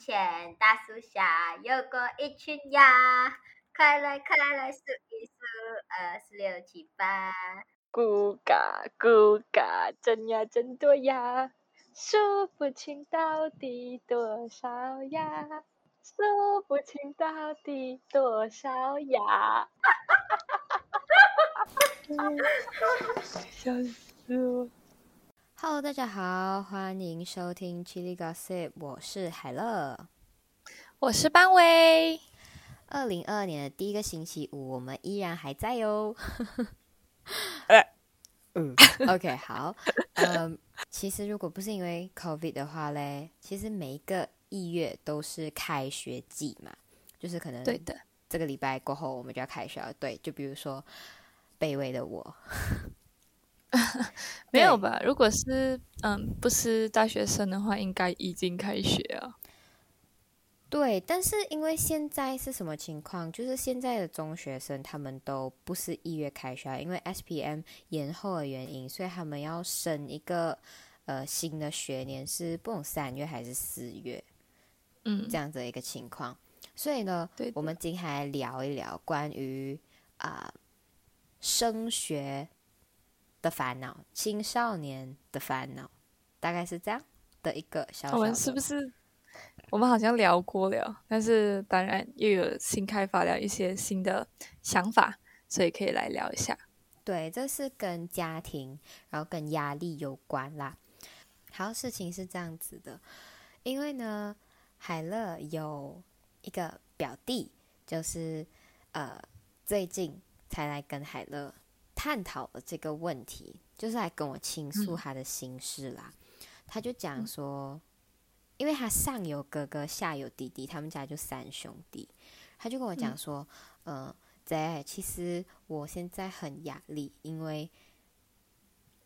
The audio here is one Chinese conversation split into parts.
前大树下有过一群鸭，快来快来数一数，二四六七八。咕嘎咕嘎，真呀真多呀，数不清到底多少呀，数不清到底多少呀。哈哈哈哈哈哈！笑死我。Hello，大家好，欢迎收听 Chili Gossip，我是海乐，我是班威。二零二二年的第一个星期五，我们依然还在哟。嗯，OK，好。嗯，其实如果不是因为 COVID 的话嘞，其实每一个一月都是开学季嘛，就是可能对的，这个礼拜过后我们就要开学了。对，就比如说卑微的我。没有吧？如果是嗯，不是大学生的话，应该已经开学了。对，但是因为现在是什么情况？就是现在的中学生他们都不是一月开学，因为 S P M 延后的原因，所以他们要升一个呃新的学年，是不懂三月还是四月？嗯，这样子一个情况。所以呢，我们今天来聊一聊关于啊升学。的烦恼，青少年的烦恼，大概是这样的一个小。我们是不是？我们好像聊过了，但是当然又有新开发了一些新的想法，所以可以来聊一下。对，这是跟家庭，然后跟压力有关啦。好，事情是这样子的，因为呢，海乐有一个表弟，就是呃，最近才来跟海乐。探讨了这个问题，就是来跟我倾诉他的心事啦。他就讲说，因为他上有哥哥，下有弟弟，他们家就三兄弟。他就跟我讲说，嗯，在其实我现在很压力，因为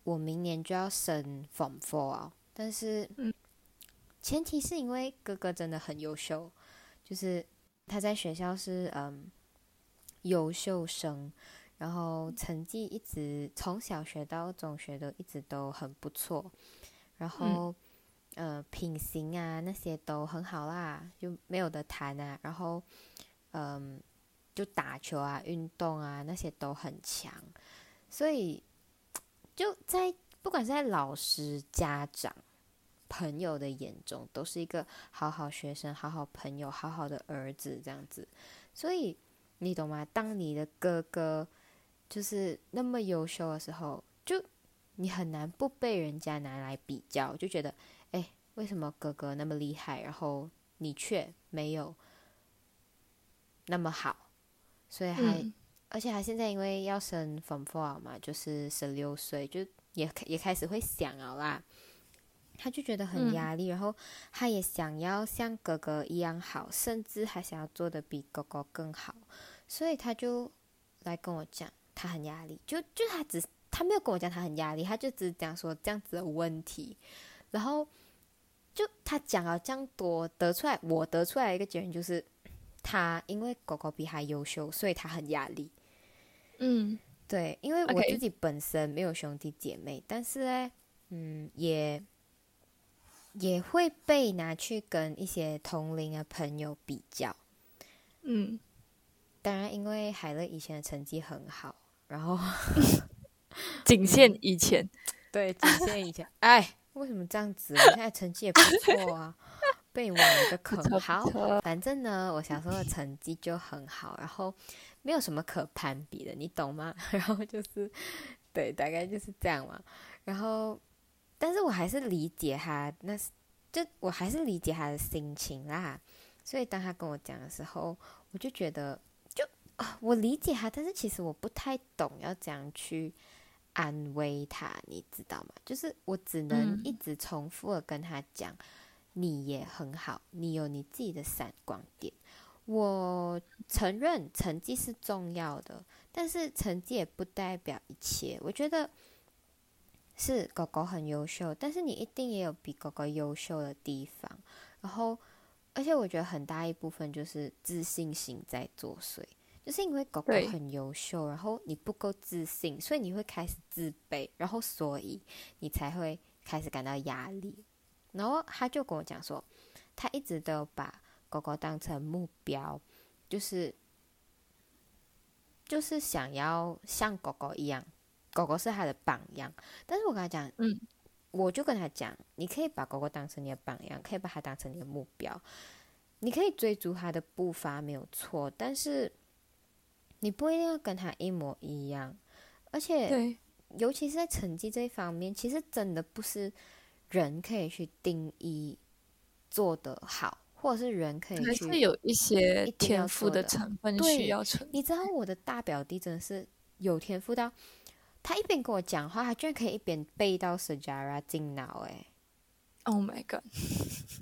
我明年就要升 Form Four，但是前提是因为哥哥真的很优秀，就是他在学校是嗯优秀生。然后成绩一直从小学到中学都一直都很不错，然后呃品行啊那些都很好啦，就没有的谈啊。然后嗯就打球啊运动啊那些都很强，所以就在不管是在老师、家长、朋友的眼中，都是一个好好学生、好好朋友、好好的儿子这样子。所以你懂吗？当你的哥哥。就是那么优秀的时候，就你很难不被人家拿来比较，就觉得，哎，为什么哥哥那么厉害，然后你却没有那么好？所以还，而且他现在因为要升 Form Four 嘛，就是十六岁，就也也开始会想了啦。他就觉得很压力，然后他也想要像哥哥一样好，甚至还想要做的比哥哥更好，所以他就来跟我讲。他很压力，就就他只他没有跟我讲他很压力，他就只讲说这样子的问题，然后就他讲了这样多，得出来我得出来一个结论就是，他因为狗狗比他优秀，所以他很压力。嗯，对，因为我自己本身没有兄弟姐妹，但是呢，嗯，也也会被拿去跟一些同龄的朋友比较。嗯，当然，因为海乐以前的成绩很好。然后，仅限以前，对，仅限以前。哎，为什么这样子？我现在成绩也不错啊，被挖了个坑。好，反正呢，我小时候的成绩就很好，然后没有什么可攀比的，你懂吗？然后就是，对，大概就是这样嘛。然后，但是我还是理解他，那是就我还是理解他的心情啦。所以当他跟我讲的时候，我就觉得。啊，我理解他，但是其实我不太懂要怎样去安慰他，你知道吗？就是我只能一直重复的跟他讲，你也很好，你有你自己的闪光点。我承认成绩是重要的，但是成绩也不代表一切。我觉得是狗狗很优秀，但是你一定也有比狗狗优秀的地方。然后，而且我觉得很大一部分就是自信心在作祟。就是因为狗狗很优秀，然后你不够自信，所以你会开始自卑，然后所以你才会开始感到压力。然后他就跟我讲说，他一直都有把狗狗当成目标，就是就是想要像狗狗一样，狗狗是他的榜样。但是我跟他讲，嗯，我就跟他讲，你可以把狗狗当成你的榜样，可以把它当成你的目标，你可以追逐它的步伐没有错，但是你不一定要跟他一模一样，而且对，尤其是在成绩这一方面，其实真的不是人可以去定义做得好，或者是人可以还去是有一些天赋的成分对需要存。你知道我的大表弟真的是有天赋到，他一边跟我讲话，他居然可以一边背到 Sajara 进脑，哎，Oh my god！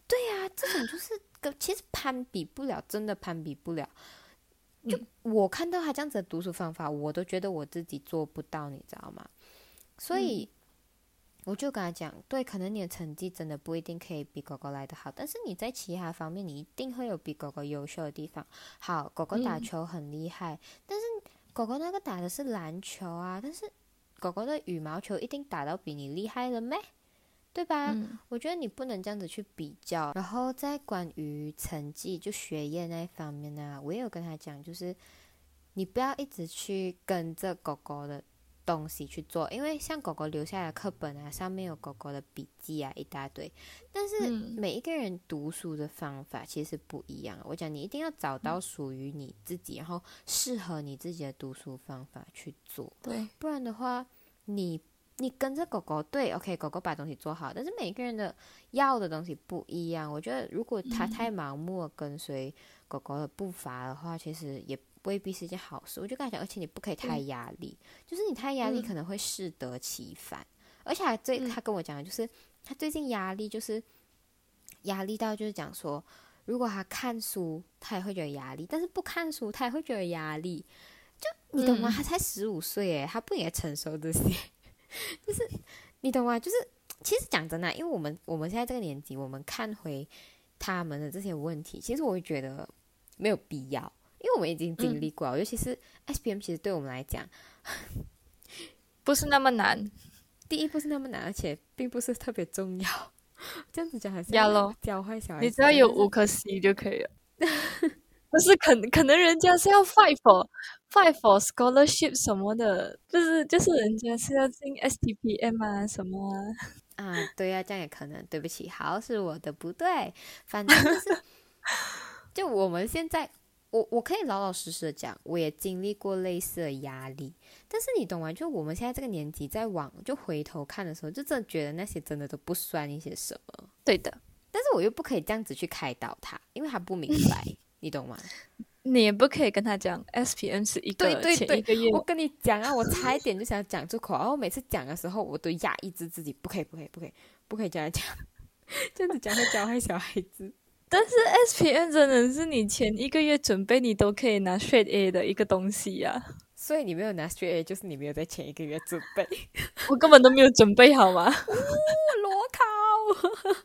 对呀、这种就是跟其实攀比不了，真的攀比不了。就嗯我看到他这样子的读书方法，我都觉得我自己做不到，你知道吗？所以、我就跟他讲，对，可能你的成绩真的不一定可以比狗狗来的好，但是你在其他方面你一定会有比狗狗优秀的地方。好，狗狗打嗯球很厉害，但是狗狗那个打的是篮球啊，但是狗狗的羽毛球一定打到比你厉害了咩？对吧？嗯我觉得你不能这样子去比较。然后在关于成绩就学业那一方面呢，我也有跟他讲，就是你不要一直去跟着狗狗的东西去做，因为像狗狗留下来的课本啊，上面有狗狗的笔记啊一大堆，但是嗯每一个人读书的方法其实不一样。我讲你一定要找到属于你自己，然后适合你自己的读书方法去做。对，不然的话，你你跟着狗狗，对，OK，狗狗把东西做好，但是每个人的要的东西不一样。我觉得如果他太盲目跟随狗狗的步伐的话，其实也未必是一件好事。我就跟他讲，而且你不可以太压力，就是你太压力嗯可能会适得其反。而且还最嗯他跟我讲的就是，他最近压力就是压力到就是讲说，如果他看书，他也会觉得压力；但是不看书，他也会觉得压力。就你懂吗？嗯他才十五岁诶，他不应该承受这些。就是你懂吗？就是其实讲真的啊，因为我们我们现在这个年纪，我们看回他们的这些问题，其实我会觉得没有必要，因为我们已经经历过了，尤其是 SPM，其实对我们来讲，不是那么难。第一不是那么难，而且并不是特别重要。这样子讲还是要咯教坏小孩，你只要有五颗 C 就可以了。不是可能可能人家是要 fight for fight for scholarship 什么的，就是就是人家是要进 STPM 啊什么啊。啊，对呀、这样也可能。对不起，好，是我的不对。反正就是，就我们现在，我我可以老老实实的讲，我也经历过类似的压力。但是你懂吗？就我们现在这个年纪，在往就回头看的时候，就真的觉得那些真的都不算一些什么。对的，但是我又不可以这样子去开导他，因为他不明白，你懂吗？你也不可以跟他讲 S P N 是一个对对对我跟你讲啊，我差一点就想讲出口，然后每次讲的时候，我都压抑着自己，不可以，不可以，不可以，不可以这样讲，这样子讲会教坏小孩子。但是 S P N 真的是你前一个月准备你都可以拿 straight A 的一个东西呀、所以你没有拿 straight A，就是你没有在前一个月准备 我根本都没有准备好吗？裸考。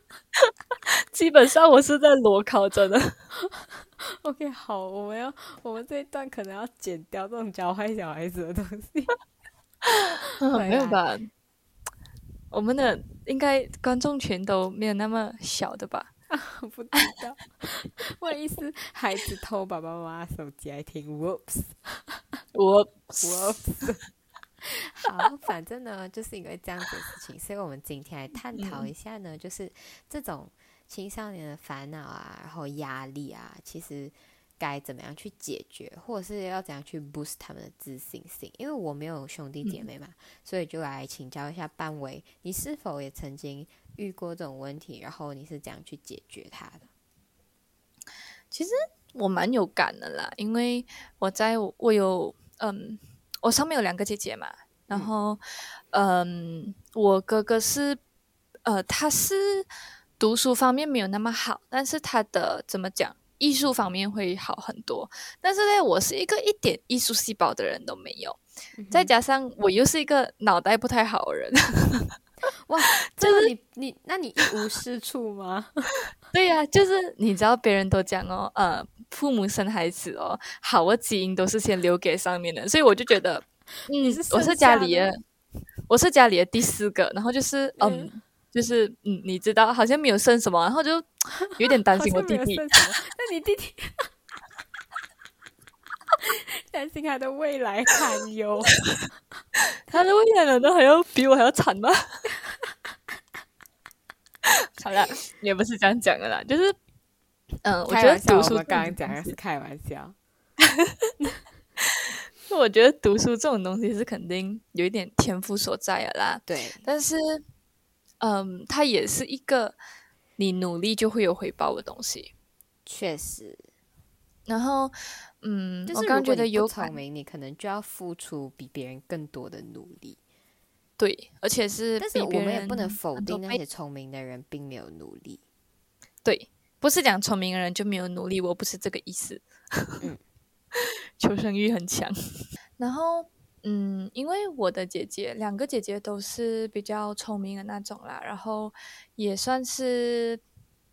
基本上我是在裸考，真的。OK，好，我们要我们这一段可能要剪掉这种教坏小孩子的东西。没有吧？我们的应该观众群都没有那么小的吧？我 不知道，万一是孩子偷爸爸妈妈手机来听，whoops。我 Whoops 好，反正呢，就是因为这样子的事情，所以我们今天来探讨一下呢，就是这种青少年的烦恼啊，然后压力啊，其实该怎么样去解决，或者是要怎样去 boost 他们的自信心。因为我没有兄弟姐妹嘛，所以就来请教一下半维，你是否也曾经遇过这种问题，然后你是怎样去解决它的？其实我蛮有感的啦，因为我在我有嗯，我上面有两个姐姐嘛，然后嗯，我哥哥是呃，他是读书方面没有那么好，但是他的怎么讲，艺术方面会好很多。但是呢，我是一个一点艺术细胞的人都没有，再加上我又是一个脑袋不太好的人。哇，就是你你那你一无是处吗？对呀、就是你知道，别人都讲哦，呃，父母生孩子哦，好的基因都是先留给上面的，所以我就觉得，嗯是，我是家里的，我是家里的第四个，然后就是，嗯，嗯就是，嗯，你知道，好像没有生什么，然后就 有点担心我弟弟。那你弟弟担心他的未来堪忧。他的未来难道还要比我还要惨吗？好了，也不是这样讲的啦，就是，嗯，我觉得读书我刚刚讲的是开玩笑。我觉得读书这种东西是肯定有一点天赋所在的啦，对，但是，嗯，它也是一个你努力就会有回报的东西。确实，然后，嗯，就我刚觉得有聪明，你可能就要付出比别人更多的努力。对，而且是但是比我们也不能否定那些聪明的人并没有努力。对，不是讲聪明的人就没有努力，我不是这个意思。嗯 求生欲很强。然后，嗯，因为我的姐姐，两个姐姐都是比较聪明的那种啦，然后也算是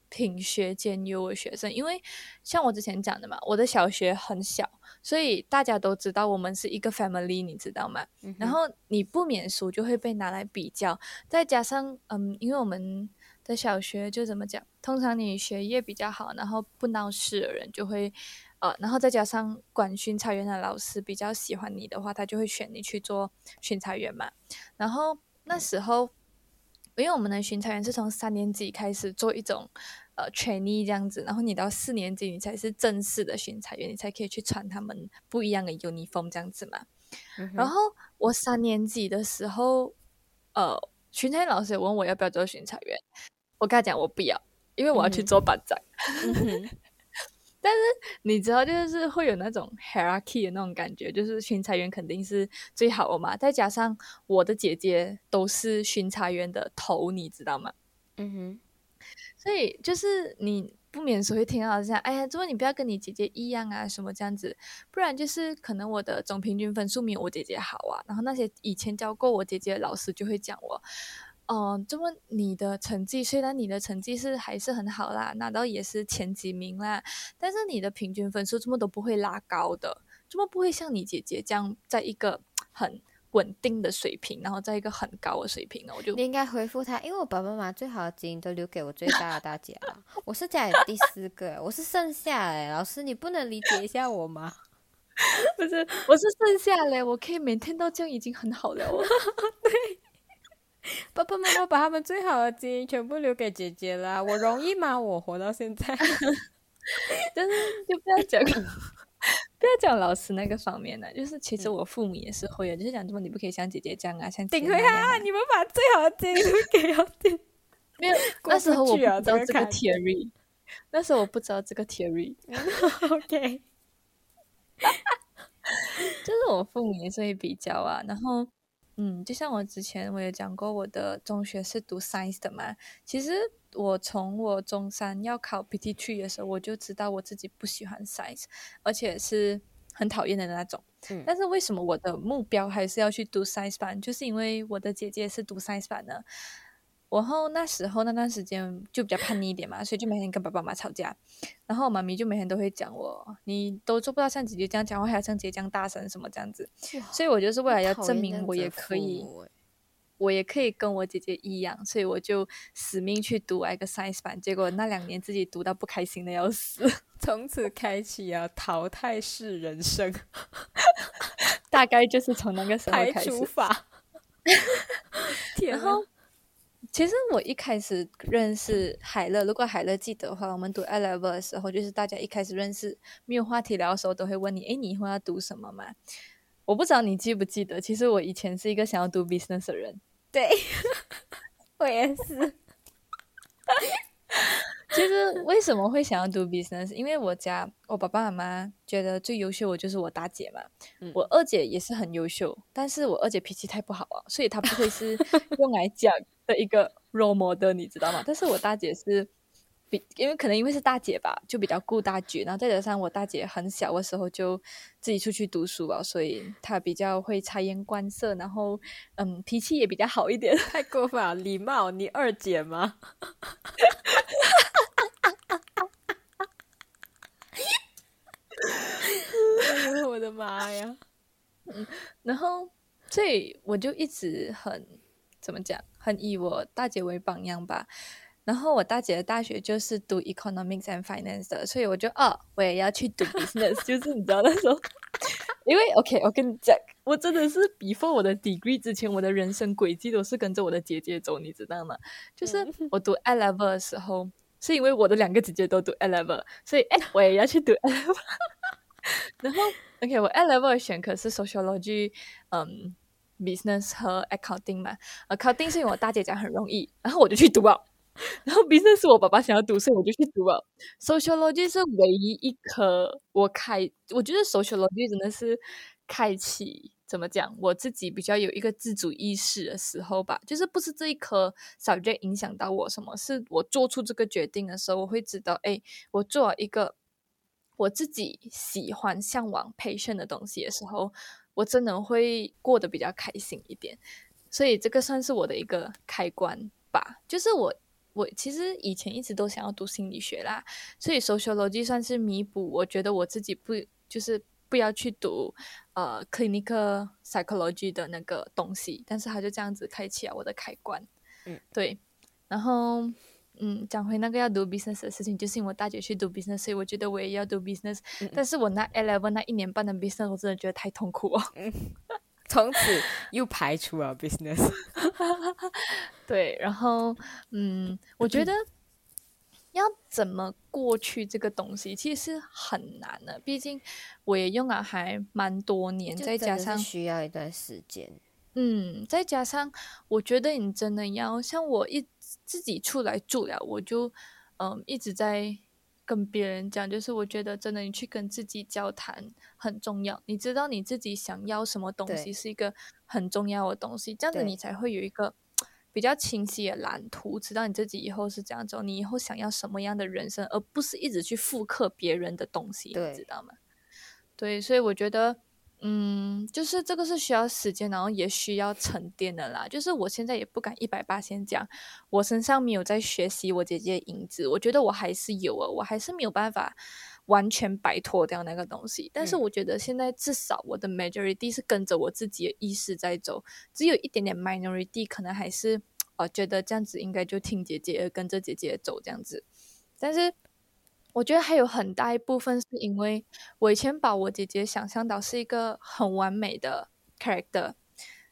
品学兼优的学生。因为像我之前讲的嘛，我的小学很小，所以大家都知道我们是一个 family，你知道吗？嗯然后你不免俗就会被拿来比较，再加上嗯，因为我们的小学就怎么讲，通常你学业比较好，然后不闹事的人就会呃，然后再加上管巡查员的老师比较喜欢你的话，他就会选你去做巡查员嘛。然后那时候，因为我们的巡查员是从三年级开始做一种呃 trainee 这样子，然后你到四年级你才是正式的巡查员，你才可以去穿他们不一样的 uniform 这样子嘛。嗯然后我三年级的时候，呃，巡查员老师有问我要不要做巡查员，我跟他讲我不要，因为我要去做班长。嗯 哼你知道，就是会有那种 hierarchy 的那种感觉，就是巡查员肯定是最好的嘛。再加上我的姐姐都是巡查员的头，你知道吗？嗯哼，所以就是你不免俗会听到这样，哎呀，怎么你不要跟你姐姐一样啊，什么这样子，不然就是可能我的总平均分数没有我姐姐好啊。然后那些以前教过我姐姐的老师就会讲我，哦、这么你的成绩虽然你的成绩是还是很好啦，拿到也是前几名啦，但是你的平均分数这么都不会拉高的，这么不会像你姐姐这样在一个很稳定的水平，然后在一个很高的水平呢，我就你应该回复他，因为我爸爸妈妈最好的基因都留给我最大的大姐了。我是家里第四个，我是剩下哎，老师你不能理解一下我吗？不是，我是剩下嘞，我可以每天都这样已经很好了哦。爸爸妈妈把他们最好的基因全部留给姐姐啦，我容易吗？我活到现在，但是就不要讲，不要讲老师那个方面了。就是其实我父母也是会的，就是讲什么你不可以像姐姐这样啊，像顶回啊！你们把最好的基因留给了姐，没有，那时候我不知道这个 theory，那时候我不知道这个 theory，OK，就是我父母也是会比较啊。然后，嗯，就像我之前我也讲过，我的中学是读 science 的嘛。其实我从我中三要考 PT Three 的时候，我就知道我自己不喜欢 science，而且是很讨厌的那种。嗯但是为什么我的目标还是要去读 science 班？就是因为我的姐姐是读 science 班的。然后那时候那段时间就比较叛逆一点嘛，所以就每天跟爸爸妈妈吵架。然后我妈咪就每天都会讲我，你都做不到像姐姐这样讲话，还要像姐姐这样大声什么这样子。所以我就是为了要证明我也可以，我也可以跟我姐姐一样，所以我就死命去读那个 science 班。结果那两年自己读到不开心的要死，从此开启啊淘汰式人生，大概就是从那个时候排开始。除法。然后，其实我一开始认识海乐，如果海乐记得的话，我们读 A level 的时候，就是大家一开始认识没有话题聊的时候，都会问你，哎，你以后要读什么嘛？我不知道你记不记得，其实我以前是一个想要读 business 的人。对，我也是。其实为什么会想要读 business？因为我家我爸爸妈妈觉得最优秀的就是我大姐嘛，嗯我二姐也是很优秀，但是我二姐脾气太不好了，所以她不会是用来讲的一个 role model，你知道吗？但是我大姐是比，因为可能因为是大姐吧，就比较顾大局，然后再加上我大姐很小的时候就自己出去读书吧，所以她比较会察言观色，然后嗯脾气也比较好一点。太过分了，礼貌，你二姐吗？我的妈呀！然后，所以我就一直很怎么讲，很以我大姐为榜样吧。然后我大姐的大学就是读 economics and finance 的，所以我就哦，我也要去读 business，就是你知道那时候，因为 OK，我跟你讲，我真的是 before 我的 degree 之前，我的人生轨迹都是跟着我的姐姐走，你知道吗？就是我读 A level 的时候，是因为我的两个姐姐都读 A level，所以哎，我也要去读 A level。然后 OK，我 A level 的选科是 sociology，嗯，business 和 accounting 嘛，accounting 是因为我大姐讲很容易，然后我就去读了。然后毕竟是我爸爸想要读，所以我就去读了。sociology 是唯一一科我开，我觉得 sociology 真的是开启怎么讲，我自己比较有一个自主意识的时候吧。就是不是这一科 subject 影响到我什么，是我做出这个决定的时候，我会知道，哎，我做一个我自己喜欢、向往、培训的东西的时候，我真的会过得比较开心一点。所以这个算是我的一个开关吧，就是我。我其实以前一直都想要读心理学啦，所以 sociology 算是弥补。我觉得我自己不就是不要去读呃 clinical psychology 的那个东西，但是他就这样子开启了我的开关。嗯，对。然后嗯，讲回那个要读 business 的事情，就是因为我大姐去读 business，所以我觉得我也要读 business。但是我那 eleven 那一年半的 business，我真的觉得太痛苦了。从此又排除了 business。对，然后嗯，我觉得要怎么过去这个东西，其实是很难的。毕竟我也用了还蛮多年，再加上需要一段时间。嗯，再加上我觉得你真的要像我一自己出来住了，我就嗯一直在。跟别人讲，就是我觉得真的，你去跟自己交谈很重要。你知道你自己想要什么东西是一个很重要的东西，这样子你才会有一个比较清晰的蓝图，知道你自己以后是这样走，你以后想要什么样的人生，而不是一直去复刻别人的东西，你知道吗？对，所以我觉得。嗯，就是这个是需要时间，然后也需要沉淀的啦。就是我现在也不敢一百八先讲，我身上没有在学习我姐姐的影子，我觉得我还是有啊，我还是没有办法完全摆脱掉那个东西。但是我觉得现在至少我的 majority 是跟着我自己的意识在走，只有一点点 minority 可能还是呃觉得这样子应该就听姐姐跟着姐姐走这样子，但是。我觉得还有很大一部分是因为我以前把我姐姐想象到是一个很完美的 character，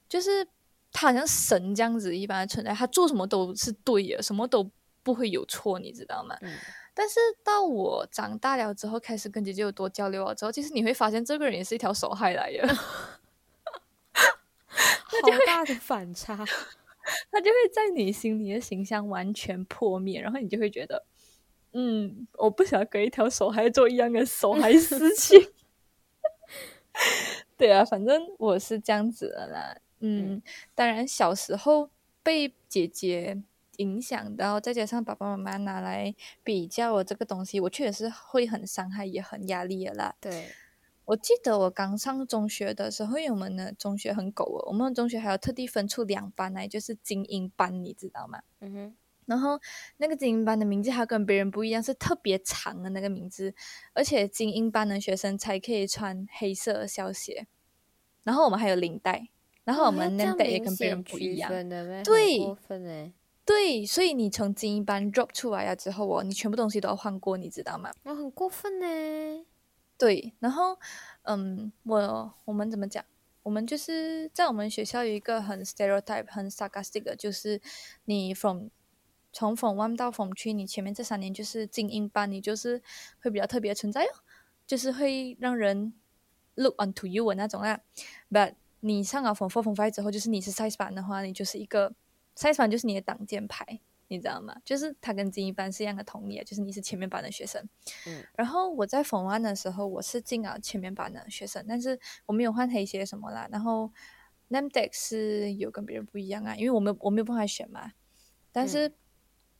就是她好像神这样子一般的存在，她做什么都是对的，什么都不会有错，你知道吗？嗯。但是到我长大了之后，开始跟姐姐有多交流了之后，其实你会发现这个人也是一条手害来的，好大的反差，他就会在你心里的形象完全破灭，然后你就会觉得。嗯，我不想跟一条手还做一样的手还事情。对啊，反正我是这样子的啦。嗯，当然小时候被姐姐影响到，再加上爸爸妈妈拿来比较我这个东西，我确实是会很伤害，也很压力的啦。对，我记得我刚上中学的时候，因为我们的中学很狗哦，我们中学还有特地分出两班来，就是精英班，你知道吗？嗯哼。然后那个精英班的名字还跟别人不一样，是特别长的那个名字，而且精英班的学生才可以穿黑色小鞋。然后我们还有领带，然后我们领带也跟别人不一样。对，对，所以你从精英班 drop 出来了之后哦，你全部东西都要换过，你知道吗？我很过分呢。对，然后嗯，我我们怎么讲？我们就是在我们学校有一个很 stereotype、很 sarcastic 的，就是你 from 从 Form One 到 Form Three，你前面这三年就是精英班，你就是会比较特别存在哦，就是会让人 look onto you 的那种啊。But 你上了 Form Four、Form Five 之后，就是你是 Size 班的话，你就是一个 Size 班，就是你的挡箭牌，你知道吗？就是他跟精英班是一样的同理，就是你是前面班的学生。嗯。然后我在 Form One 的时候，我是进了前面班的学生，但是我没有换黑鞋什么啦。然后 Name Deck 是有跟别人不一样啊，因为我没我没有办法选嘛，但是。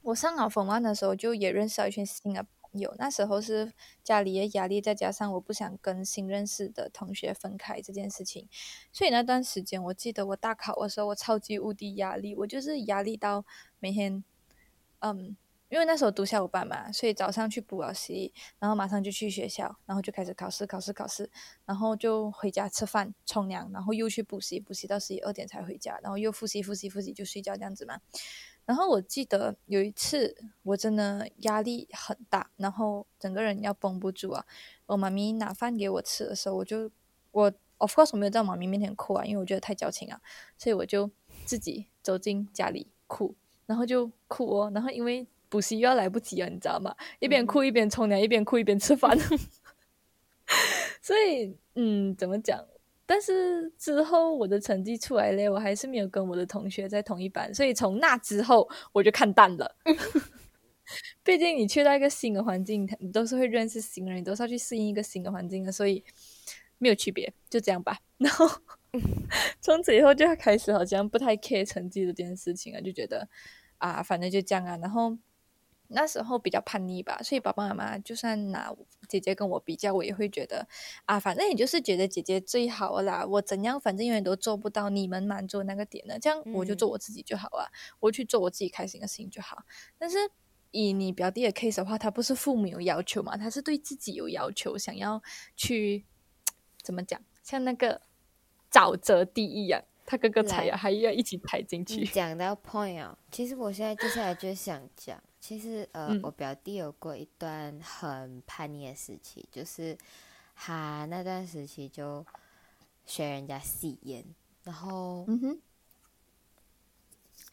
我上好风湾的时候，就也认识了一群新的朋友。那时候是家里的压力，再加上我不想跟新认识的同学分开这件事情，所以那段时间，我记得我大考的时候，我超级无敌压力，我就是压力到每天，嗯，因为那时候读下午班嘛，所以早上去补习，然后马上就去学校，然后就开始考试，考试，考试，然后就回家吃饭、冲凉，然后又去补习，补习到十一二点才回家，然后又复习、复习、复习就睡觉这样子嘛。然后我记得有一次我真的压力很大，然后整个人要绷不住啊。我妈咪拿饭给我吃的时候，我就我 of course 我没有在妈咪面前哭啊，因为我觉得太矫情啊，所以我就自己走进家里哭，然后就哭哦，然后因为补习又要来不及了，你知道吗？一边哭一边冲凉，一边哭一边吃饭，所以嗯，怎么讲？但是之后我的成绩出来嘞，我还是没有跟我的同学在同一班，所以从那之后我就看淡了。毕竟你去到一个新的环境，你都是会认识新人，你都是要去适应一个新的环境的，所以没有区别，就这样吧。然后 从此以后就要开始好像不太 care 成绩这件事情了，就觉得啊，反正就这样啊。然后。那时候比较叛逆吧，所以爸爸妈妈就算拿姐姐跟我比较，我也会觉得啊，反正也就是觉得姐姐最好啦。我怎样，反正永远都做不到你们满足那个点呢。这样我就做我自己就好了，我去做我自己开心的事情就好。但是以你表弟的 case 的话，他不是父母有要求嘛，他是对自己有要求，想要去怎么讲，像那个沼泽地一样，他哥哥踩呀，还要一起踩进去。讲到 point 啊，其实我现在接下来就想讲。其实，呃，我表弟有过一段很叛逆的时期，就是他那段时期就学人家吸烟，然后，嗯哼，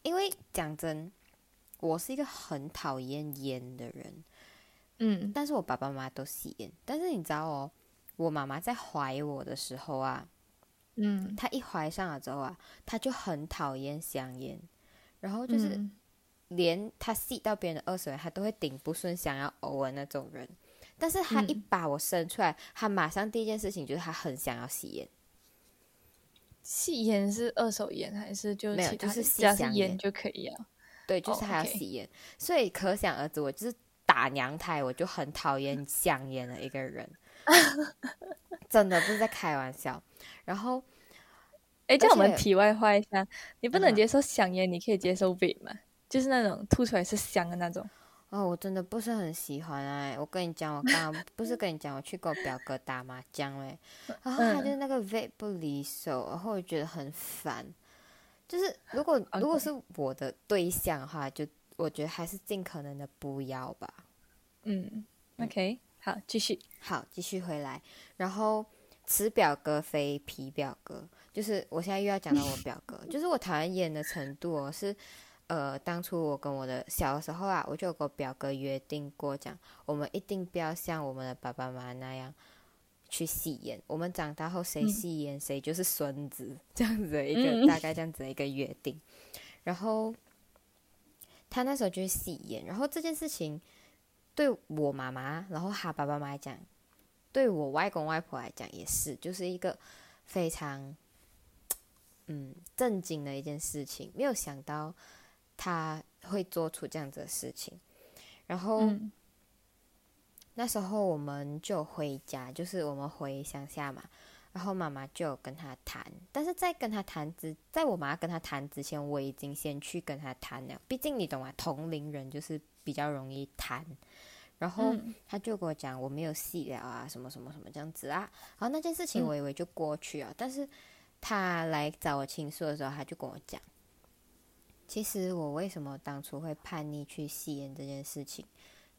因为讲真，我是一个很讨厌烟的人，嗯，但是我爸爸妈妈都吸烟，但是你知道哦，我妈妈在怀我的时候啊，嗯，她一怀上了之后啊，她就很讨厌香烟，然后就是。连他吸到别人的二手烟，他都会顶不顺，想要呕的那种人。但是他一把我生出来，他马上第一件事情就是他很想要吸烟。吸烟是二手烟还是就没有？就是吸香烟就可以啊。对，就是他要吸烟。所以可想而知，我就是打娘胎，我就很讨厌香烟的一个人。真的不是在开玩笑。然后，哎，叫我们题外话一下，你不能接受香烟，你可以接受 V 吗？就是那种吐出来是香的那种哦，我真的不是很喜欢哎。我跟你讲，我刚刚不是跟你讲，我去跟我表哥打麻将嘞，然后他就那个味不离手，然后我觉得很烦。就是如果如果是我的对象的话，就我觉得还是尽可能的不要吧。嗯，OK，好，继续，好，继续回来。然后此表哥非皮表哥，就是我现在又要讲到我表哥，就是我讨厌烟的程度哦是。呃，当初我跟我的小的时候啊，我就跟表哥约定过，讲我们一定不要像我们的爸爸妈妈那样去吸烟。我们长大后谁吸烟谁就是孙子，这样子的一个大概这样子的一个约定。然后他那时候就是吸烟，然后这件事情对我妈妈，然后他爸爸妈妈来讲，对我外公外婆来讲也是，就是一个非常嗯震惊的一件事情，没有想到。他会做出这样子的事情，然后那时候我们就回家，就是我们回乡下嘛，然后妈妈就跟他谈，但是在跟他谈之，在我妈跟他谈之前，我已经先去跟他谈了，毕竟你懂吗？同龄人就是比较容易谈，然后他就跟我讲我没有细聊啊，什么什么什么这样子啊，然后那件事情我以为就过去了，但是他来找我倾诉的时候，他就跟我讲。其实我为什么当初会叛逆去吸烟这件事情，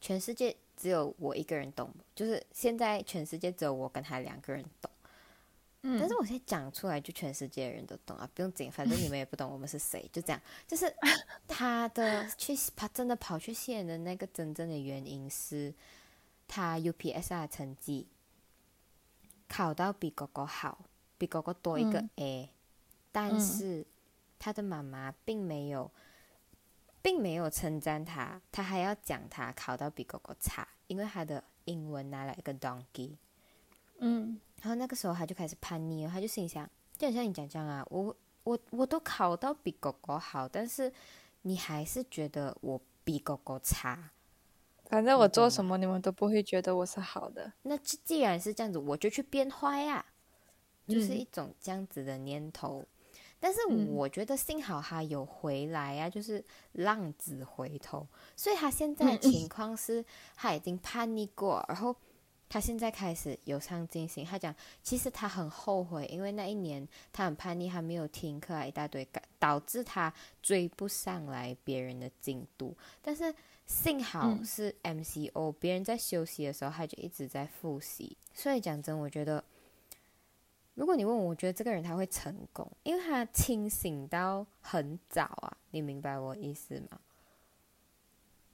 全世界只有我一个人懂，就是现在全世界只有我跟他两个人懂。嗯，但是我现在讲出来，就全世界的人都懂啊，不用紧，反正你们也不懂我们是谁，就这样。就是他的 去他真的跑去吸烟的那个真正的原因是，他 UPSR 成绩考到比狗狗好，比狗狗多一个 A，但是。他的妈妈并没有，并没有称赞他，他还要讲他考到比狗狗差，因为他的英文拿了一个 donkey。嗯，然后那个时候他就开始叛逆了，他就心想，就像你讲这样啊，我我我都考到比狗狗好，但是你还是觉得我比狗狗差。反正我做什么你们都不会觉得我是好的。那既然是这样子，我就去变坏呀，就是一种这样子的念头。但是我觉得幸好他有回来呀，就是浪子回头，所以他现在情况是他已经叛逆过，然后他现在开始有上进心。他讲，其实他很后悔，因为那一年他很叛逆，他没有听课啊，一大堆，导致他追不上来别人的进度。但是幸好是 MCO，别人在休息的时候，他就一直在复习。所以讲真，我觉得，如果你问我，我觉得这个人他会成功，因为他清醒到很早啊。你明白我意思吗？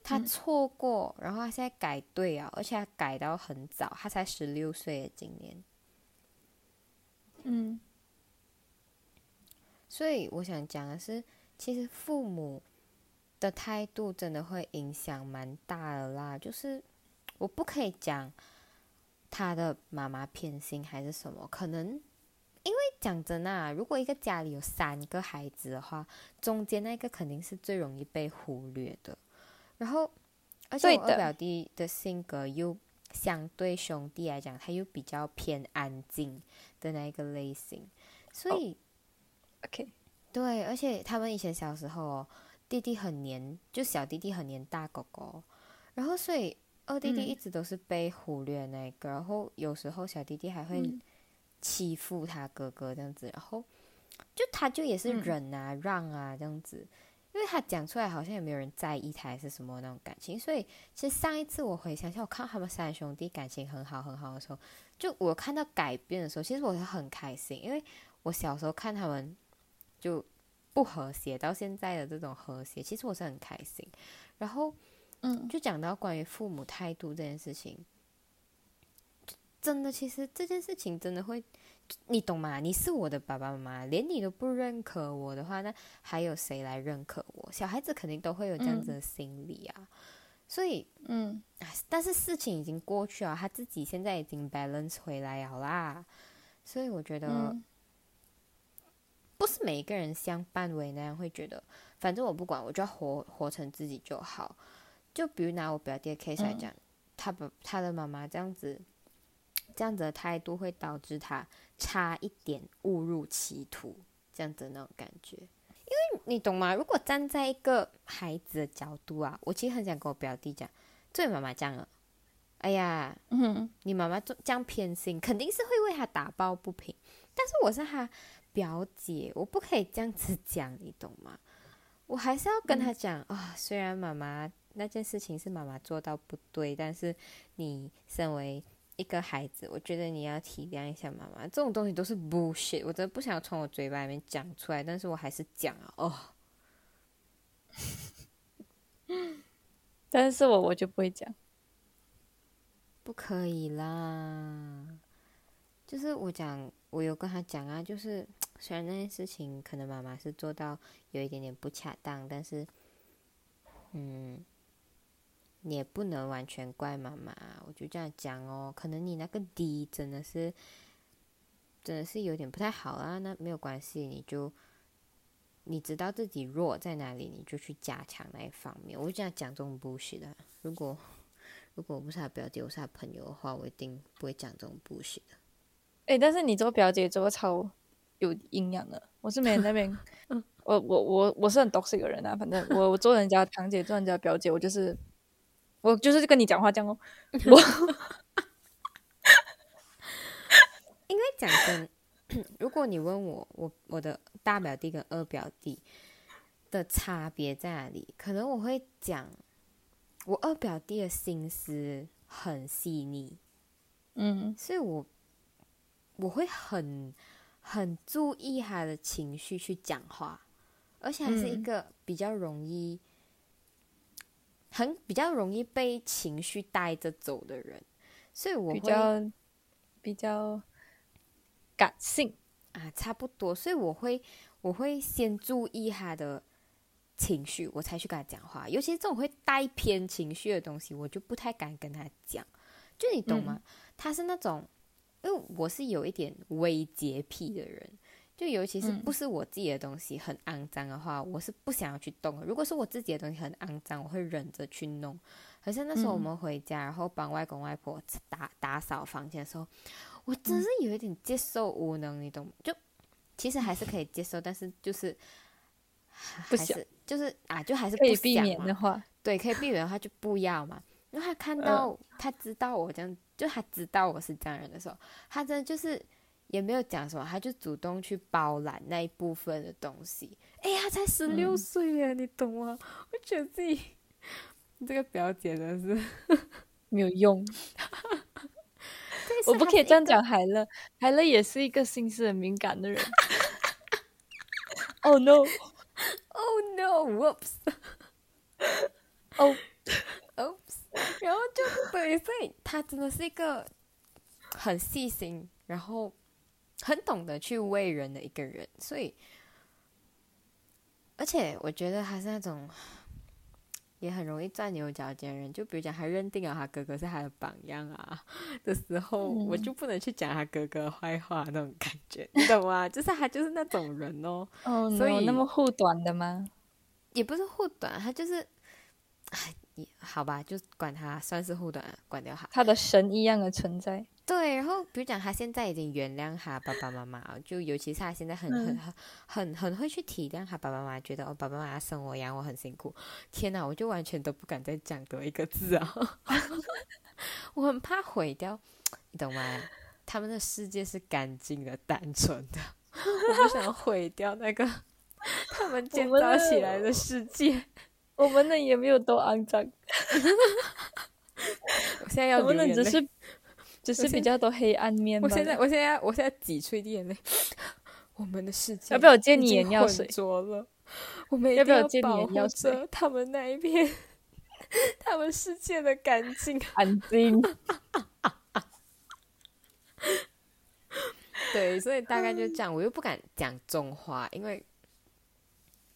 他错过，然后他现在改对啊，而且他改到很早，他才十六岁，今年。嗯。所以我想讲的是，其实父母的态度真的会影响蛮大的啦。就是我不可以讲他的妈妈偏心还是什么，可能因为讲真啊，如果一个家里有三个孩子的话，中间那个肯定是最容易被忽略的。然后，而且我二表弟的性格又相对兄弟来讲，他又比较偏安静的那一个类型，所以，OK，对，而且他们以前小时候，弟弟很黏，就小弟弟很黏大狗狗，然后所以二弟弟一直都是被忽略那个，然后有时候小弟弟还会欺负他哥哥这样子，然后就他就也是忍啊让啊这样子。因为他讲出来好像也没有人在意他还是什么那种感情，所以其实上一次我回想起我看他们三兄弟感情很好很好的时候，就我看到改变的时候，其实我是很开心，因为我小时候看他们就不和谐，到现在的这种和谐，其实我是很开心。然后，嗯，就讲到关于父母态度这件事情，真的，其实这件事情真的会。你懂吗？你是我的爸爸妈妈，连你都不认可我的话，那还有谁来认可我？小孩子肯定都会有这样子的心理啊。所以，嗯，但是事情已经过去了，他自己现在已经 balance 回来了啦。所以我觉得，不是每一个人像半为那样会觉得，反正我不管，我就要活活成自己就好。就比如拿我表弟的 case 来讲，他不他的妈妈这样子。这样子的态度会导致他差一点误入歧途，这样子的那种感觉，因为你懂吗？如果站在一个孩子的角度啊，我其实很想跟我表弟讲，作为妈妈这样了，哎呀，嗯，你妈妈这样偏心，肯定是会为他打抱不平。但是我是他表姐，我不可以这样子讲，你懂吗？我还是要跟他讲啊，虽然妈妈那件事情是妈妈做到不对，但是你身为。一个孩子，我觉得你要体谅一下妈妈。这种东西都是 bullshit，我真的不想从我嘴巴里面讲出来，但是我还是讲啊。哦，但是我我就不会讲，不可以啦。就是我讲，我有跟他讲啊，就是 虽然那件事情可能妈妈是做到有一点点不恰当，但是，嗯。你也不能完全怪妈妈，我就这样讲哦。可能你那个低真的是，真的是有点不太好啊。那没有关系，你就你知道自己弱在哪里，你就去加强那一方面。我就这样讲这种 bullshit 的。如果如果我不是他表姐，我是他朋友的话，我一定不会讲这种 bullshit 的。哎，但是你做表姐做超有营养的，我是没那边，我我我我是很 toxic 一个人啊。反正我我做人家堂姐，做人家表姐，我就是。我就是跟你讲话这样哦，我因为讲真，如果你问我，我我的大表弟跟二表弟的差别在哪里？可能我会讲，我二表弟的心思很细腻，嗯，所以我我会很很注意他的情绪去讲话，而且还是一个比较容易。很比较容易被情绪带着走的人，所以我比较比较感性啊，差不多。所以我会我会先注意他的情绪，我才去跟他讲话。尤其是这种会带偏情绪的东西，我就不太敢跟他讲。就你懂吗？他是那种，因为我是有一点微洁癖的人。就尤其是不是我自己的东西很肮脏的话，我是不想要去动。如果是我自己的东西很肮脏，我会忍着去弄。可是那时候我们回家，然后帮外公外婆打打扫房间的时候，我真是有一点接受无能，你懂吗？就其实还是可以接受，但是就是不想，就是啊，就还是可以避免的话，对，可以避免的话就不要嘛。因为他看到、他知道我这样，就他知道我是这样人的时候，他真的就是也没有讲什么，他就主动去包揽那一部分的东西。哎呀，他才十六嗯岁耶，你懂吗？我觉得自己这个表姐真的是，没有用。我不可以这样。讲海乐，海乐也是一个心思很敏感的人。oh no！他是一个 Oh no！Whoops！哦，Oops，然后就对，所以他真的是一个很细心，然后很懂得去为人的一个人，所以，而且我觉得他是那种 也很容易钻牛角尖的人，就比如讲他认定了他哥哥是他的榜样啊 的时候，我嗯就不能去讲他哥哥坏话那种感觉，你懂吗？就是他就是那种人哦，哦，所以那么护短的吗？也不是护短，他就是，好吧，就管他，算是护短，管掉他。他的神一样的存在。对，然后比如讲，他现在已经原谅他爸爸妈妈，就尤其是他现在很很嗯很很很会去体谅他爸爸妈妈，觉得哦，爸爸妈妈生我养我很辛苦。天哪，我就完全都不敢再讲多一个字啊！我很怕毁掉，你懂吗？他们的世界是干净的、单纯的，我不想毁掉那个他们建造起来的世界。我们的也没有多肮脏，我现在要流眼泪的只是只是比较多黑暗面。我现在，我现在，我现在挤出一滴眼泪。我们的世界要不要我借你眼药水浊了，我们要不要我借你眼药水着他们那一片，他们世界的干净。安静。对，所以大概就这样。我又不敢讲重话，因为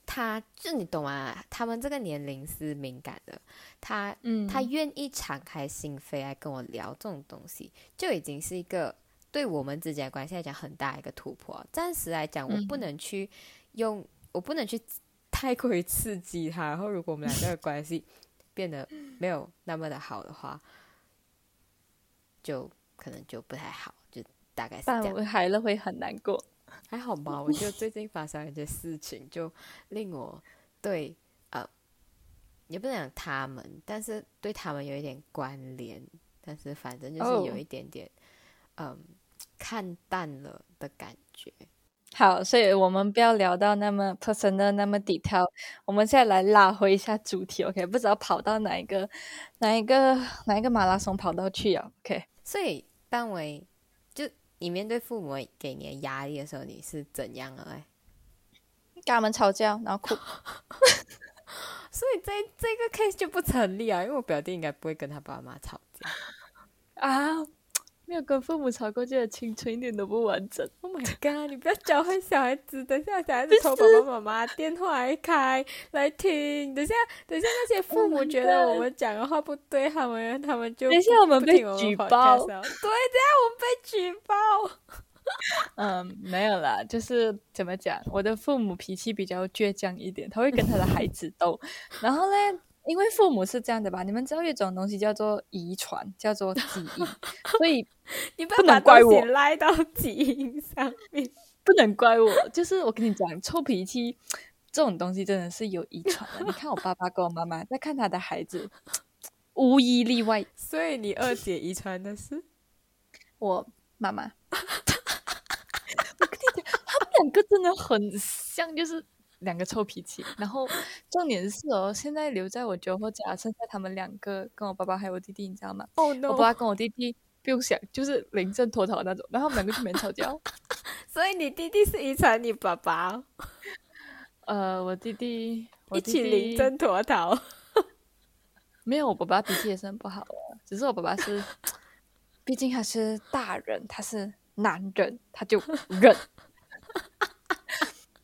他就你懂吗？他们这个年龄是敏感的，他嗯，他愿意敞开心扉来跟我聊这种东西，就已经是一个对我们之间的关系来讲很大一个突破。暂时来讲，我不嗯能去用，我不能去太过于刺激他。然后，如果我们两个的关系变得没有那么的好的话，就可能就不太好，就大概是这样。我海乐会很难过。还好吧，我觉得最近发生了一些事情，就令我对呃，也不能讲他们，但是对他们有一点关联，但是反正就是有哦一点点嗯、看淡了的感觉。好，所以我们不要聊到那么 personal，那么 detail。我们现在来拉回一下主题，OK？不知道跑到哪一个、哪一个、哪一个马拉松跑到去啊？OK？所以，当为就你面对父母给你的压力的时候，你是怎样的嘞？跟他们吵架，然后哭。所以这这个 case 就不成立啊，因为我表弟应该不会跟他爸妈吵架。啊，没有跟父母吵过架的青春一点都不完整。Oh my god！你不要教坏小孩子，等下小孩子 偷爸爸妈妈电话来开来听，等下等下那些父母 Oh 觉得我们讲的话不对，他们他们就等下我们被举报对，等下我们被举报。嗯，没有啦，就是怎么讲，我的父母脾气比较倔强一点，他会跟他的孩子斗。然后呢，因为父母是这样的吧，你们知道有一种东西叫做遗传，叫做基因，所以 你不能怪我赖到基因上面。不能怪我。就是我跟你讲，臭脾气这种东西真的是有遗传的。你看我爸爸跟我妈妈，再看他的孩子，无一例外，所以你二姐遗传的是 我妈妈。我跟你讲，他们两个真的很像，就是两个臭脾气。然后重点是哦，现在留在我舅或家，剩下他们两个，跟我爸爸还有我弟弟，你知道吗？Oh 我！爸爸跟我弟弟不用想，就是临阵脱逃那种。然后他们两个就没人吵架。所以你弟弟是遗传你爸爸哦，呃，我弟弟，我一起临阵脱逃。没有，我爸爸脾气也是很不好的，只是我爸爸是，毕竟他是大人，他是男人，他就忍。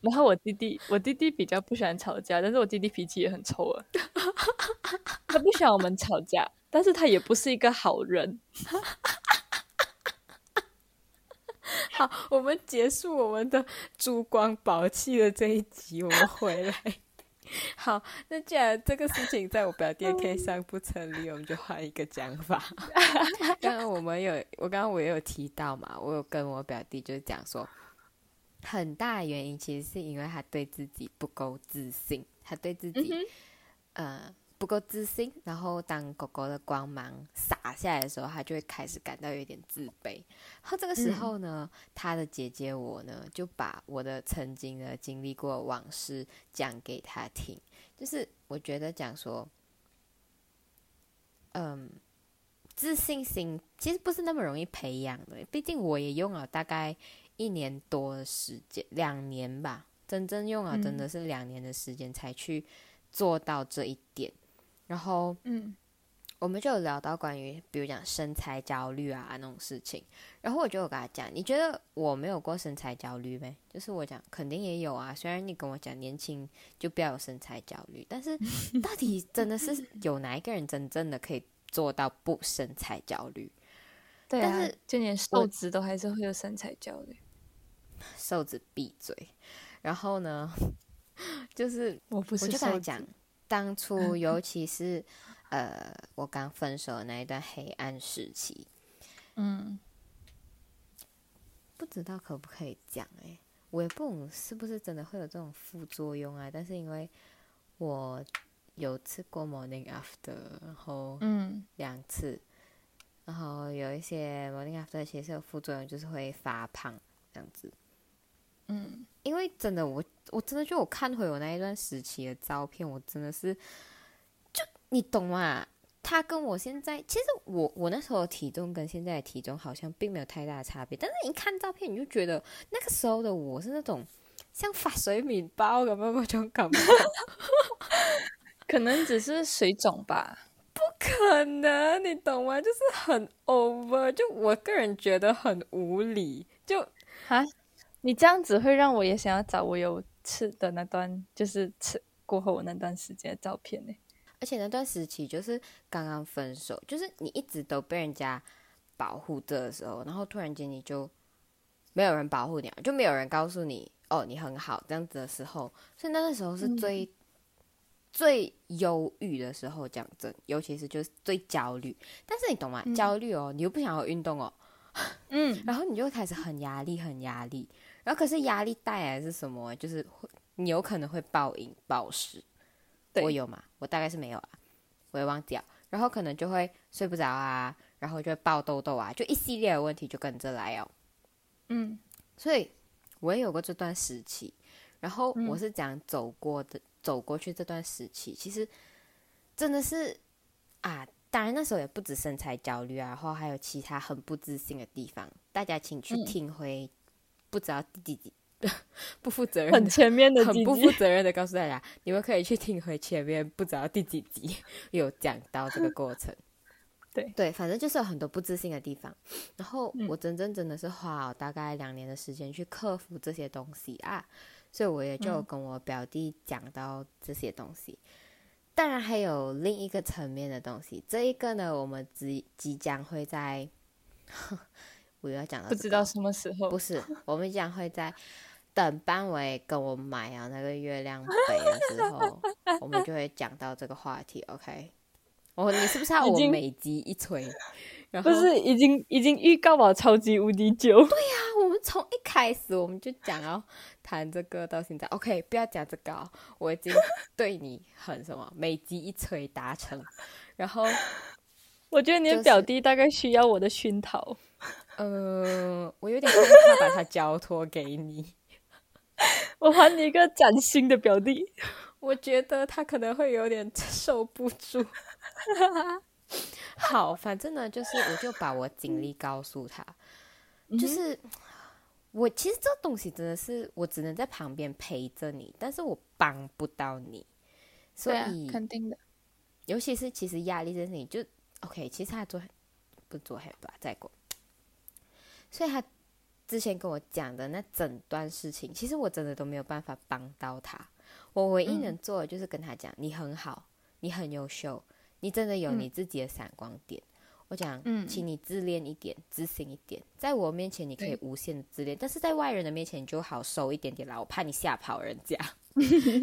然后我弟弟，我弟弟比较不喜欢吵架，但是我弟弟脾气也很臭啊。他不喜欢我们吵架，但是他也不是一个好人。好，我们结束我们的珠光宝气的这一集，我们回来。好，那既然这个事情在我表弟的 case 上不成立，我们就换一个讲法。刚刚我们有，我刚刚我也有提到嘛，我有跟我表弟就是讲说，很大的原因其实是因为他对自己不够自信，他对自己、呃不够自信，然后当狗狗的光芒洒下来的时候，他就会开始感到有点自卑。然后这个时候呢，他的姐姐我呢就把我的曾经的经历过往事讲给他听，就是我觉得讲说，嗯，自信心其实不是那么容易培养的，毕竟我也用了大概一年多的时间，两年吧，真正用了真的是两年的时间才去。做到这一点，然后，嗯，我们就有聊到关于，比如讲身材焦虑啊那种事情，然后我就有跟他讲，你觉得我没有过身材焦虑没？就是我讲肯定也有啊，虽然你跟我讲年轻就不要有身材焦虑，但是 到底真的是有哪一个人真正的可以做到不身材焦虑？对啊，但是就连瘦子都还是会有身材焦虑。瘦子闭嘴，然后呢？就是我不是，我就跟他讲，当初 尤其是呃，我刚分手的那一段黑暗时期，嗯，不知道可不可以讲哎，我也不懂是不是真的会有这种副作用啊？但是因为我有吃过 morning after，然后嗯两次，然后有一些 morning after 其实有副作用，就是会发胖这样子。嗯，因为真的，我我真的就我看回我那一段时期的照片，我真的是，就你懂吗？他跟我现在，其实我我那时候的体重跟现在的体重好像并没有太大的差别，但是一看照片，你就觉得那个时候的我是那种像发水米包咁样那种感觉，可能只是水肿吧？不可能，你懂吗？就是很 over，就我个人觉得很无理，就啊。你这样子会让我也想要找我有吃的那段，就是吃过后那段时间的照片呢。而且那段时期就是刚刚分手，就是你一直都被人家保护着的时候，然后突然间你就没有人保护你，就没有人告诉你哦你很好这样子的时候，所以那个时候是最最忧郁的时候，讲真，尤其是就是最焦虑。但是你懂吗？焦虑哦，你又不想要运动哦，嗯，然后你就开始很压力，很压力。然后可是压力带来是什么？就是会你有可能会暴饮暴食，我有吗？我大概是没有啊，我也忘掉。然后可能就会睡不着啊，然后就会爆痘痘啊，就一系列的问题就跟着来哦。嗯，所以我也有过这段时期，然后我是讲走过的，走过去这段时期，其实真的是啊，当然那时候也不止身材焦虑啊，然后还有其他很不自信的地方，大家请去听回。不知道第几集，不负责任，很前面的，很不负责任的告诉大家，你们可以去听回前面不知道第几集有讲到这个过程。对对，反正就是有很多不自信的地方。然后我真正真的是花了大概两年的时间去克服这些东西啊，所以我也就跟我表弟讲到这些东西。当然还有另一个层面的东西，这一个呢，我们即即将会在。我要讲到不知道什么时候，不是，我们将会在等班委跟我买啊那个月亮杯的时候，我们就会讲到这个话题。OK，哦，你是不是要我每集一吹？然后不是，已经已经预告了超级无敌久。对呀，我们从一开始我们就讲要谈这个，到现在 OK，不要讲这个，我已经 对你很什么，每集一吹达成。然后我觉得你的表弟大概需要我的熏陶。呃，我有点害怕把他交托给你。我还你一个崭新的表弟，我觉得他可能会有点受不住。好，反正呢，就是我就把我经历告诉他，就是我其实这东西真的是我只能在旁边陪着你，但是我帮不到你。所以肯定的，尤其是其实压力这件事情，就 OK，其实他做不做黑吧，再过。所以他之前跟我讲的那整段事情，其实我真的都没有办法帮到他。我唯一能做的就是跟他讲：“你很好，你很优秀，你真的有你自己的闪光点。”我讲：“请你自恋一点，自信一点。在我面前你可以无限的自恋，但是在外人的面前你就好收一点点啦。我怕你吓跑人家。”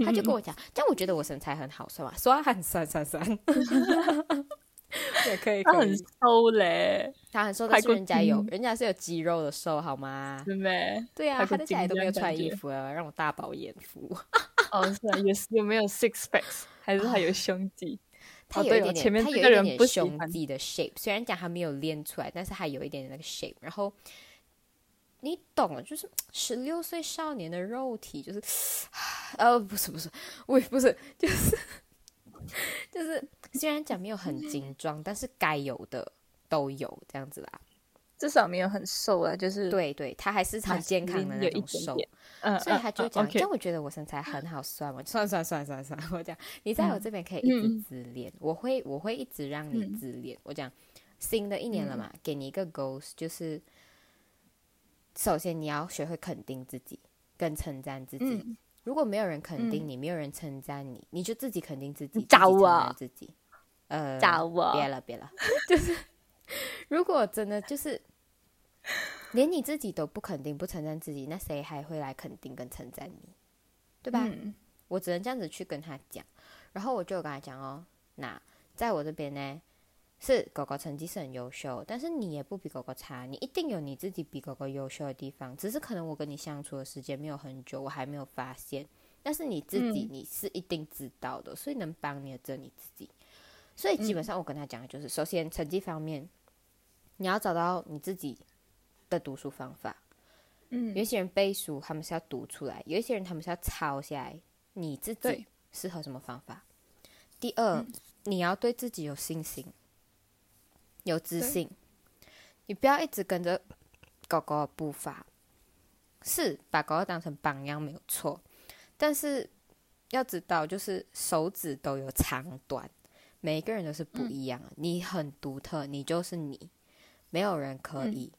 他就跟我讲：“这样我觉得我身材很好，是吧？说很酸酸酸。” 也可以，他很瘦嘞，他很瘦，但是人家有，人家是有肌肉的瘦，好吗？是没？对啊，他在家里都没有穿衣服啊，让我大饱眼福。哦，是啊，有有没有 six packs？还是他有胸肌？他有一点点，他有一点点胸肌的 shape，虽然讲他没有练出来，但是他有一点点那个 shape。然后你懂了，就是十六岁少年的肉体，就是 呃，不是不是，我也不是，就是 就是，虽然讲没有很精装，但是该有的都有这样子啦。至少没有很瘦啊，就是对对，他还是很健康的那种瘦。点点，嗯，所以他就讲，嗯这样我觉得我身材很好算嘛，算算算算算，我讲你在我这边可以一直嗯自恋，我会我会一直让你嗯自恋。我讲新的一年了嘛，给你一个 goals，就是首先你要学会肯定自己，跟称赞自己。嗯如果没有人肯定嗯你，没有人称赞你，你就自己肯定自己，找称我赞自己。呃，找我别了别了，就是如果真的就是连你自己都不肯定、不称赞自己，那谁还会来肯定跟称赞你？对吧？嗯我只能这样子去跟他讲，然后我就跟他讲哦，那在我这边呢，是狗狗成绩是很优秀，但是你也不比狗狗差，你一定有你自己比狗狗优秀的地方，只是可能我跟你相处的时间没有很久，我还没有发现，但是你自己嗯你是一定知道的，所以能帮你的只有你自己。所以基本上我跟他讲的就是，首先成绩方面，你要找到你自己的读书方法。有嗯一些人背书，他们是要读出来；有一些人他们是要抄下来。你自己适合什么方法？第二，你要对自己有信心，有自信。你不要一直跟着狗狗的步伐，是把狗狗当成榜样没有错，但是要知道，就是手指都有长短，每一个人都是不一样的。你很独特，你就是你，没有人可嗯以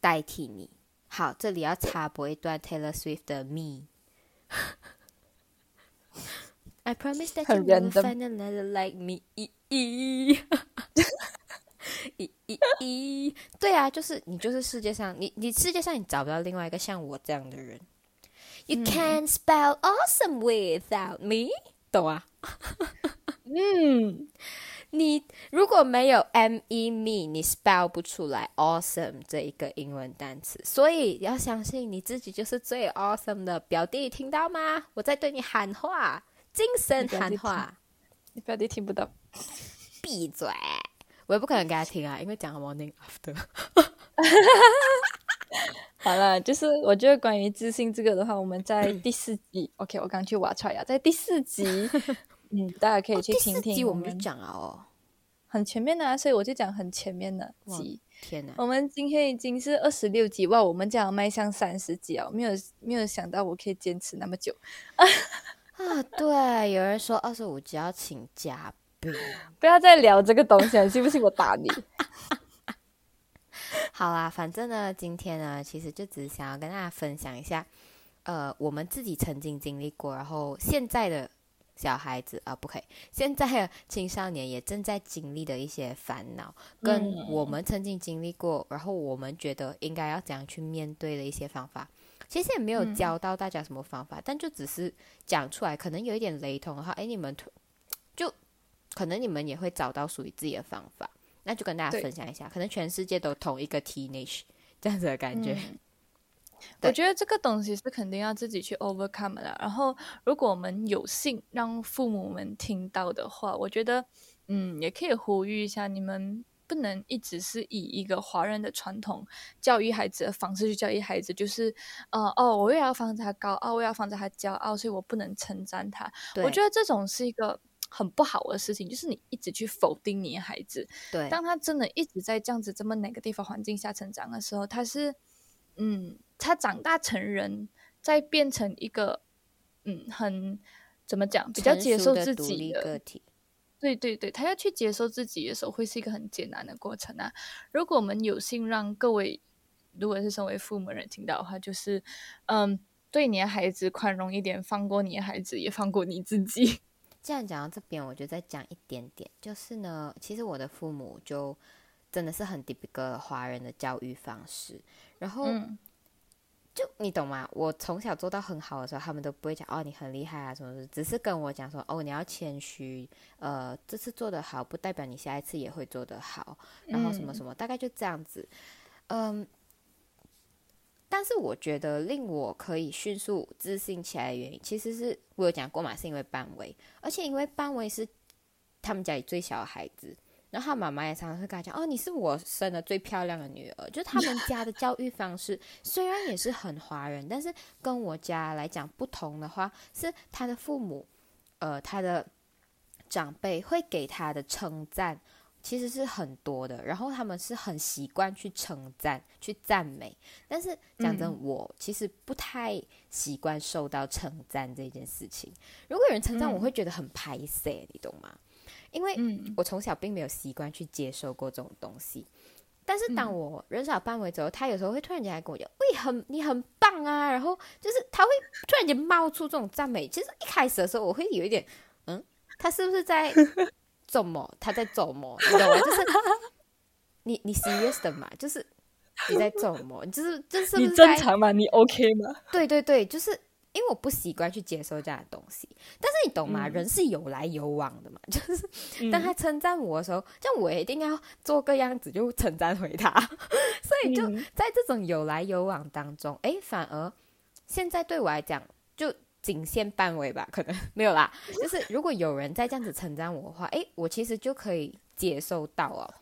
代替你。好，这里要插播一段 Taylor Swift 的《Me》。I promise that you 很 will find another like me 咦咦咦咦咦，对啊，就是你，就是世界上你，你世界上你找不到另外一个像我这样的人。You can't spell awesome without me，懂啊？嗯，你如果没有 M E me，你 spell 不出来 awesome 这一个英文单词，所以要相信你自己就是最 awesome 的表弟，听到吗？我在对你喊话，精神喊话，你表弟听不到。闭嘴！我也不可能给他听啊，因为讲 morning after。好了，就是我觉得关于自信这个的话，我们在第四集，OK，我刚去挖出来在第四集，嗯，大家可以去第四听听。集我们就讲了哦，很前面的、啊，所以我就讲很前面的哇集。天哪！我们今天已经是二十六集，哇，我们这样迈向三十集啊！没有没有想到我可以坚持那么久。啊，对，有人说二十五集要请嘉宾。不要再聊这个东西了，信不信我打你？好啦，反正呢，今天呢，其实就只是想要跟大家分享一下，呃，我们自己曾经经历过，然后现在的小孩子啊，不可以，现在的青少年也正在经历的一些烦恼，跟嗯我们曾经经历过，然后我们觉得应该要怎样去面对的一些方法。其实也没有嗯教到大家什么方法，但就只是讲出来，可能有一点雷同的话，哎，你们可能你们也会找到属于自己的方法。那就跟大家分享一下，可能全世界都同一个 teenage 这样子的感觉。嗯我觉得这个东西是肯定要自己去 overcome 的。然后，如果我们有幸让父母们听到的话，我觉得，嗯，也可以呼吁一下，你们不能一直是以一个华人的传统教育孩子的方式去教育孩子，就是，呃，哦，我又要防止他高傲，我要防止他骄傲，所以我不能称赞他。我觉得这种是一个很不好的事情，就是你一直去否定你的孩子，对，当他真的一直在这样子这么 negative 环境下成长的时候，他是，嗯，他长大成人，再变成一个，嗯，很怎么讲，比较接受自己的立个体。对对对，他要去接受自己的时候，会是一个很艰难的过程啊。如果我们有幸让各位，如果是身为父母的人听到的话，就是，嗯，对你的孩子宽容一点，放过你的孩子，也放过你自己。这样讲到这边，我就再讲一点点，就是呢，其实我的父母就真的是很 typical 的华人的教育方式，然后嗯。就你懂吗？我从小做到很好的时候，他们都不会讲哦你很厉害啊什么的，只是跟我讲说哦你要谦虚，呃这次做得好不代表你下一次也会做得好，然后什么嗯。什么，大概就这样子，嗯。但是我觉得令我可以迅速自信起来的原因，其实是我有讲过嘛，是因为班威，而且因为班威是他们家里最小的孩子，然后他妈妈也常常会跟他讲：“哦，你是我生的最漂亮的女儿。”就他们家的教育方式虽然也是很华人，但是跟我家来讲不同的话，是他的父母，呃，他的长辈会给他的称赞。其实是很多的，然后他们是很习惯去称赞、去赞美。但是讲真，我其实不太习惯受到称赞这件事情。如果有人称赞，我会觉得很排斥，你懂吗？因为我从小并没有习惯去接受过这种东西。但是当我人少范围之后，他有时候会突然间来跟我讲：“喂，很你很棒啊！”然后就是他会突然间冒出这种赞美。其实一开始的时候，我会有一点，嗯，他是不是在？怎么？他在做么？你懂吗？就是你你 serious 的嘛？就是你在做么？就是就是你正常吗？你 OK 吗？对对对，就是因为我不习惯去接受这样的东西。但是你懂吗？人是有来有往的嘛。就是当他称赞我的时候，就我一定要做个样子就称赞回他。所以就在这种有来有往当中，哎，反而现在对我来讲就。仅限半围吧，可能没有啦。就是如果有人在这样子称赞我的话，哎，我其实就可以接受到哦。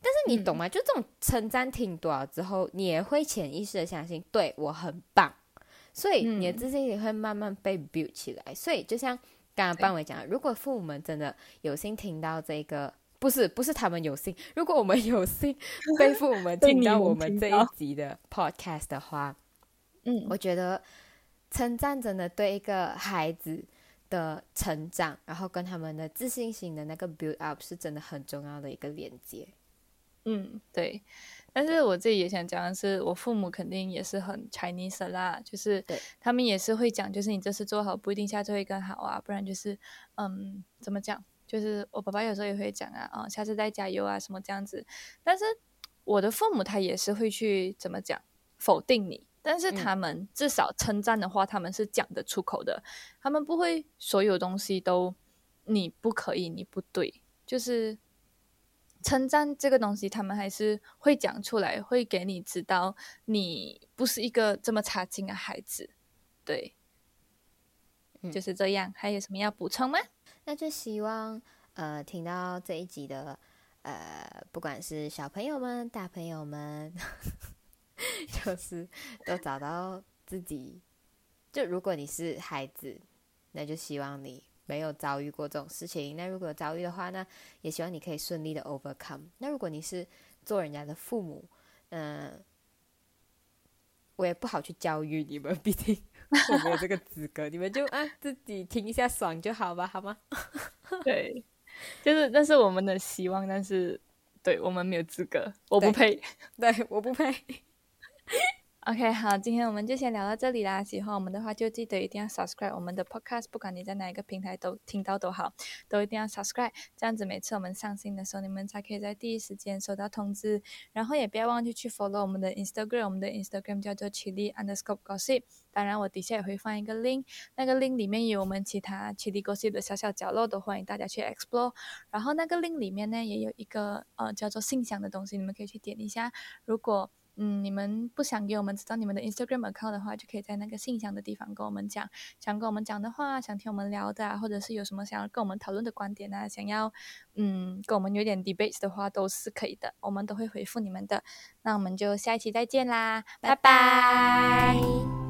但是你懂吗？就这种称赞听多了之后，你也会潜意识的相信，对我很棒，所以你的自信也会慢慢被 build 起来。所以就像刚刚范伟讲，如果父母们真的有幸听到这个，不是不是他们有幸，如果我们有幸被父母 们听到我们这一集的 podcast 的话，嗯，我觉得。称赞真的对一个孩子的成长，然后跟他们的自信心的那个 build up 是真的很重要的一个连接。嗯，对。但是我自己也想讲的是，我父母肯定也是很 Chinese 啦，就是他们也是会讲，就是你这次做好，不一定下次会更好啊，不然就是嗯，怎么讲？就是我爸爸有时候也会讲啊，啊，下次再加油啊，什么这样子。但是我的父母他也是会去怎么讲否定你。但是他们至少称赞的话，他们是讲得出口的。他们不会所有东西都你不可以，你不对，就是称赞这个东西，他们还是会讲出来，会给你知道你不是一个这么差劲的孩子。对，就是这样。还有什么要补充吗？那就希望呃，听到这一集的呃，不管是小朋友们、大朋友们。就是都找到自己，就如果你是孩子，那就希望你没有遭遇过这种事情。那如果遭遇的话那，也希望你可以顺利的 overcome。那如果你是做人家的父母，嗯，我也不好去教育你们，毕竟我没有这个资格。你们就啊自己听一下爽就好吧，好吗？对，就是那是我们的希望，但是对我们没有资格，我不配，对，我不配。OK，好，今天我们就先聊到这里啦。喜欢我们的话，就记得一定要 subscribe 我们的 podcast，不管你在哪一个平台都听到都好，都一定要 subscribe。这样子每次我们上新的时候，你们才可以在第一时间收到通知。然后也不要忘记去 follow 我们的 Instagram，我们的 Instagram 叫做 Chili Underscore Gossip。当然，我底下也会放一个 link，那个 link 里面有我们其他 Chili Gossip 的小小角落，都欢迎大家去 explore。然后那个 link 里面呢，也有一个呃叫做信箱的东西，你们可以去点一下。如果嗯，你们不想给我们知道你们的 Instagram account 的话，就可以在那个信箱的地方跟我们讲，想跟我们讲的话，想听我们聊的啊，或者是有什么想要跟我们讨论的观点啊，想要嗯跟我们有点 debate 的话，都是可以的，我们都会回复你们的。那我们就下一期再见啦，拜拜。